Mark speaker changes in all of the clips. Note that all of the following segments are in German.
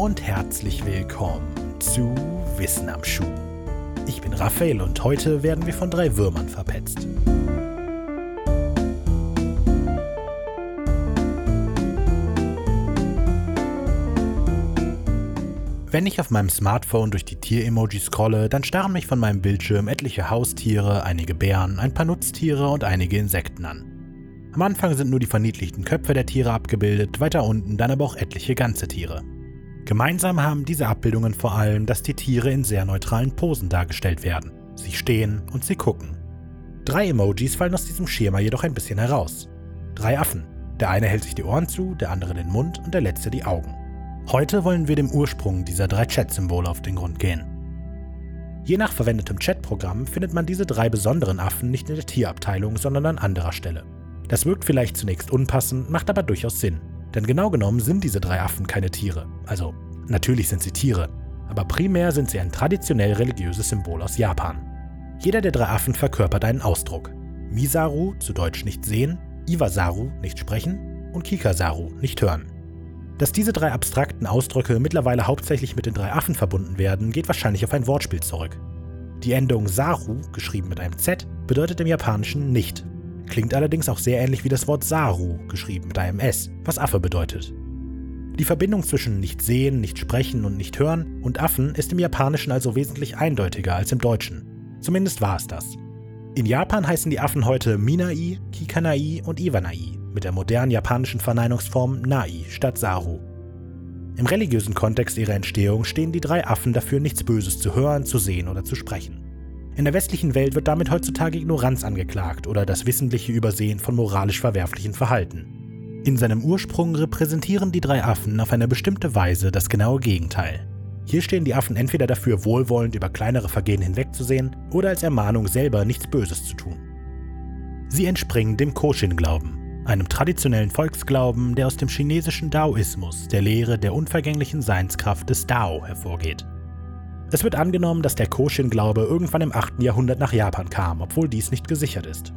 Speaker 1: und herzlich willkommen zu Wissen am Schuh. Ich bin Raphael und heute werden wir von drei Würmern verpetzt. Wenn ich auf meinem Smartphone durch die Tier-Emoji scrolle, dann starren mich von meinem Bildschirm etliche Haustiere, einige Bären, ein paar Nutztiere und einige Insekten an. Am Anfang sind nur die verniedlichten Köpfe der Tiere abgebildet, weiter unten dann aber auch etliche ganze Tiere. Gemeinsam haben diese Abbildungen vor allem, dass die Tiere in sehr neutralen Posen dargestellt werden. Sie stehen und sie gucken. Drei Emojis fallen aus diesem Schema jedoch ein bisschen heraus. Drei Affen. Der eine hält sich die Ohren zu, der andere den Mund und der letzte die Augen. Heute wollen wir dem Ursprung dieser drei Chat-Symbole auf den Grund gehen. Je nach verwendetem Chatprogramm findet man diese drei besonderen Affen nicht in der Tierabteilung, sondern an anderer Stelle. Das wirkt vielleicht zunächst unpassend, macht aber durchaus Sinn. Denn genau genommen sind diese drei Affen keine Tiere. Also, natürlich sind sie Tiere, aber primär sind sie ein traditionell religiöses Symbol aus Japan. Jeder der drei Affen verkörpert einen Ausdruck. Misaru, zu Deutsch nicht sehen, Iwasaru, nicht sprechen und Kikasaru, nicht hören. Dass diese drei abstrakten Ausdrücke mittlerweile hauptsächlich mit den drei Affen verbunden werden, geht wahrscheinlich auf ein Wortspiel zurück. Die Endung Saru, geschrieben mit einem Z, bedeutet im Japanischen nicht klingt allerdings auch sehr ähnlich wie das Wort Saru, geschrieben mit einem S, was Affe bedeutet. Die Verbindung zwischen nicht sehen, nicht sprechen und nicht hören und Affen ist im Japanischen also wesentlich eindeutiger als im Deutschen. Zumindest war es das. In Japan heißen die Affen heute Minai, Kikanai und Iwanai, mit der modernen japanischen Verneinungsform Nai statt Saru. Im religiösen Kontext ihrer Entstehung stehen die drei Affen dafür, nichts Böses zu hören, zu sehen oder zu sprechen. In der westlichen Welt wird damit heutzutage Ignoranz angeklagt oder das wissentliche Übersehen von moralisch verwerflichen Verhalten. In seinem Ursprung repräsentieren die drei Affen auf eine bestimmte Weise das genaue Gegenteil. Hier stehen die Affen entweder dafür, wohlwollend über kleinere Vergehen hinwegzusehen oder als Ermahnung, selber nichts Böses zu tun. Sie entspringen dem Koshin-Glauben, einem traditionellen Volksglauben, der aus dem chinesischen Daoismus, der Lehre der unvergänglichen Seinskraft des Dao, hervorgeht. Es wird angenommen, dass der Koshin-Glaube irgendwann im 8. Jahrhundert nach Japan kam, obwohl dies nicht gesichert ist.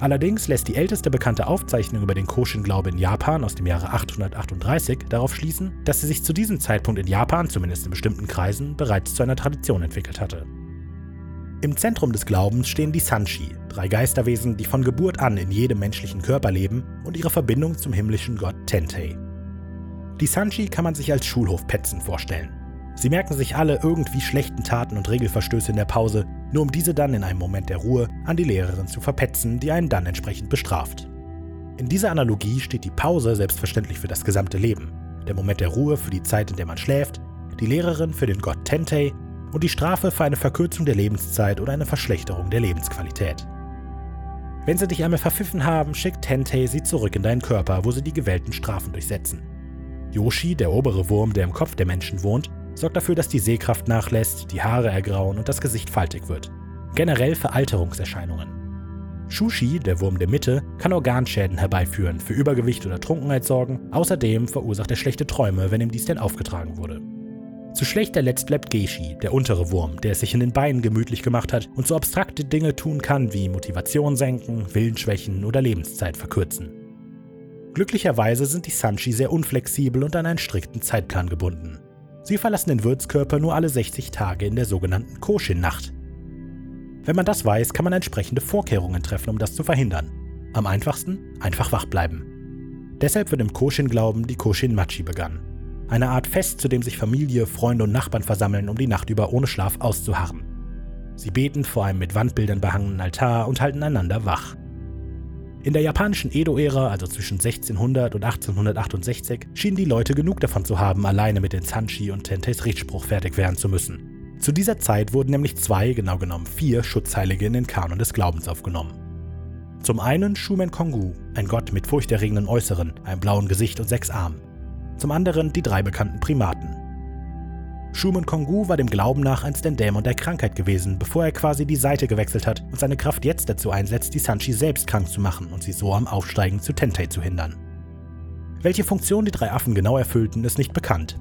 Speaker 1: Allerdings lässt die älteste bekannte Aufzeichnung über den Koshin-Glaube in Japan aus dem Jahre 838 darauf schließen, dass sie sich zu diesem Zeitpunkt in Japan, zumindest in bestimmten Kreisen, bereits zu einer Tradition entwickelt hatte. Im Zentrum des Glaubens stehen die Sanshi, drei Geisterwesen, die von Geburt an in jedem menschlichen Körper leben und ihre Verbindung zum himmlischen Gott Tentei. Die Sanshi kann man sich als Schulhofpetzen vorstellen. Sie merken sich alle irgendwie schlechten Taten und Regelverstöße in der Pause, nur um diese dann in einem Moment der Ruhe an die Lehrerin zu verpetzen, die einen dann entsprechend bestraft. In dieser Analogie steht die Pause selbstverständlich für das gesamte Leben, der Moment der Ruhe für die Zeit, in der man schläft, die Lehrerin für den Gott Tentei und die Strafe für eine Verkürzung der Lebenszeit oder eine Verschlechterung der Lebensqualität. Wenn sie dich einmal verpfiffen haben, schickt Tentei sie zurück in deinen Körper, wo sie die gewählten Strafen durchsetzen. Yoshi, der obere Wurm, der im Kopf der Menschen wohnt, sorgt dafür, dass die Sehkraft nachlässt, die Haare ergrauen und das Gesicht faltig wird. Generell für Alterungserscheinungen. Shushi, der Wurm der Mitte, kann Organschäden herbeiführen, für Übergewicht oder Trunkenheit sorgen. Außerdem verursacht er schlechte Träume, wenn ihm dies denn aufgetragen wurde. Zu schlechter Letzt bleibt Geishi, der untere Wurm, der es sich in den Beinen gemütlich gemacht hat und so abstrakte Dinge tun kann wie Motivation senken, Willensschwächen oder Lebenszeit verkürzen. Glücklicherweise sind die Sanshi sehr unflexibel und an einen strikten Zeitplan gebunden. Sie verlassen den Wirtskörper nur alle 60 Tage in der sogenannten Koshin-Nacht. Wenn man das weiß, kann man entsprechende Vorkehrungen treffen, um das zu verhindern. Am einfachsten einfach wach bleiben. Deshalb wird im Koshin-Glauben die Koshin-Machi begangen. Eine Art Fest, zu dem sich Familie, Freunde und Nachbarn versammeln, um die Nacht über ohne Schlaf auszuharren. Sie beten vor einem mit Wandbildern behangenen Altar und halten einander wach. In der japanischen Edo-Ära, also zwischen 1600 und 1868, schienen die Leute genug davon zu haben, alleine mit den Sanshi und Tenteis Richtspruch fertig werden zu müssen. Zu dieser Zeit wurden nämlich zwei, genau genommen vier Schutzheilige in den Kanon des Glaubens aufgenommen. Zum einen Shumen Kongu, ein Gott mit furchterregenden Äußeren, einem blauen Gesicht und sechs Armen. Zum anderen die drei bekannten Primaten, Schumann Kongu war dem Glauben nach einst ein Dämon der Krankheit gewesen, bevor er quasi die Seite gewechselt hat und seine Kraft jetzt dazu einsetzt, die Sanchi selbst krank zu machen und sie so am Aufsteigen zu Tentei zu hindern. Welche Funktion die drei Affen genau erfüllten, ist nicht bekannt.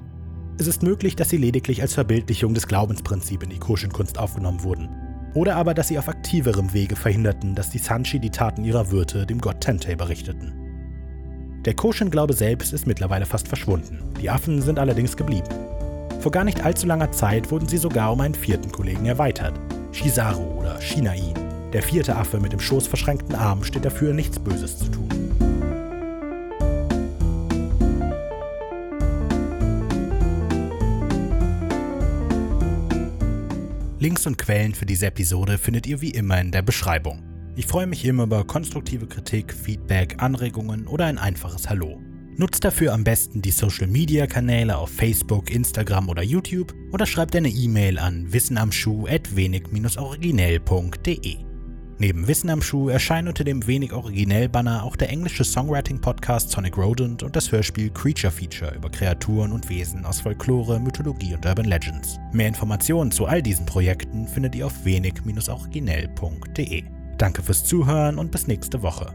Speaker 1: Es ist möglich, dass sie lediglich als Verbildlichung des Glaubensprinzips in die Koshin-Kunst aufgenommen wurden. Oder aber, dass sie auf aktiverem Wege verhinderten, dass die Sanchi die Taten ihrer Wirte dem Gott Tentei berichteten. Der Koshin-Glaube selbst ist mittlerweile fast verschwunden. Die Affen sind allerdings geblieben. Vor gar nicht allzu langer Zeit wurden sie sogar um einen vierten Kollegen erweitert. Shizaru oder Shinain. Der vierte Affe mit dem schoßverschränkten Arm steht dafür, nichts Böses zu tun. Links und Quellen für diese Episode findet ihr wie immer in der Beschreibung. Ich freue mich immer über konstruktive Kritik, Feedback, Anregungen oder ein einfaches Hallo. Nutzt dafür am besten die Social Media Kanäle auf Facebook, Instagram oder YouTube oder schreibt eine E-Mail an wissenamschuh@wenig-originell.de. Neben Wissen am Schuh erscheinen unter dem wenig originell Banner auch der englische Songwriting Podcast Sonic Rodent und das Hörspiel Creature Feature über Kreaturen und Wesen aus Folklore, Mythologie und Urban Legends. Mehr Informationen zu all diesen Projekten findet ihr auf wenig-originell.de. Danke fürs Zuhören und bis nächste Woche.